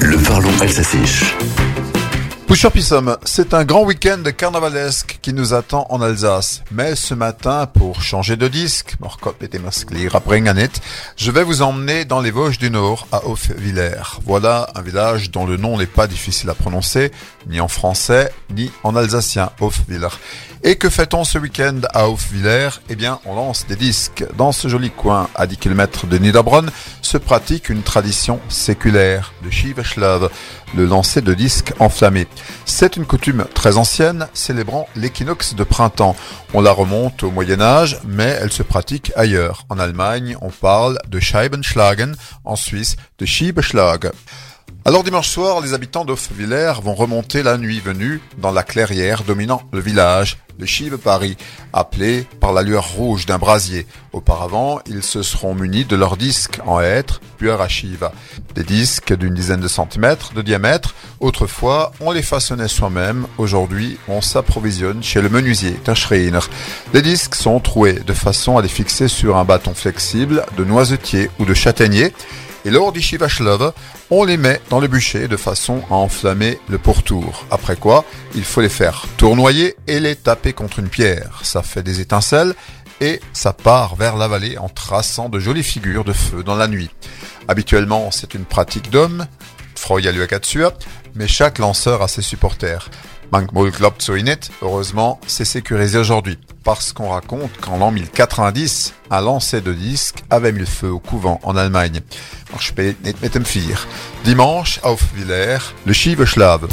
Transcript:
Le parlons alsacisch. Pusher c'est un grand week-end carnavalesque qui nous attend en Alsace. Mais ce matin, pour changer de disque, je vais vous emmener dans les Vosges du Nord, à Hofwiller. Voilà un village dont le nom n'est pas difficile à prononcer, ni en français, ni en alsacien, Hofwiller. Et que fait-on ce week-end à Hofwiller Eh bien, on lance des disques. Dans ce joli coin, à 10 km de Niederbronn, se pratique une tradition séculaire, le Schiebeschlave, le lancer de disques enflammés. C'est une coutume très ancienne, célébrant l'équinoxe de printemps. On la remonte au Moyen Âge, mais elle se pratique ailleurs. En Allemagne, on parle de Scheibenschlagen, en Suisse de Schiebeschlag. Alors dimanche soir, les habitants d'Offwiller vont remonter la nuit venue dans la clairière dominant le village, le Chive Paris, appelé par la lueur rouge d'un brasier. Auparavant, ils se seront munis de leurs disques en hêtre, puis à Chiva. Des disques d'une dizaine de centimètres de diamètre. Autrefois, on les façonnait soi-même. Aujourd'hui, on s'approvisionne chez le menuisier, Schreiner. Les disques sont troués de façon à les fixer sur un bâton flexible de noisetier ou de châtaignier et lors du Shivashlov, on les met dans le bûcher de façon à enflammer le pourtour. Après quoi, il faut les faire tournoyer et les taper contre une pierre. Ça fait des étincelles et ça part vers la vallée en traçant de jolies figures de feu dans la nuit. Habituellement, c'est une pratique d'homme, mais chaque lanceur a ses supporters. Heureusement, c'est sécurisé aujourd'hui. Parce qu'on raconte qu'en l'an 1090, un lancer de disques avait mis le feu au couvent en Allemagne. Dimanche, auf Villers, le Schiveschlave.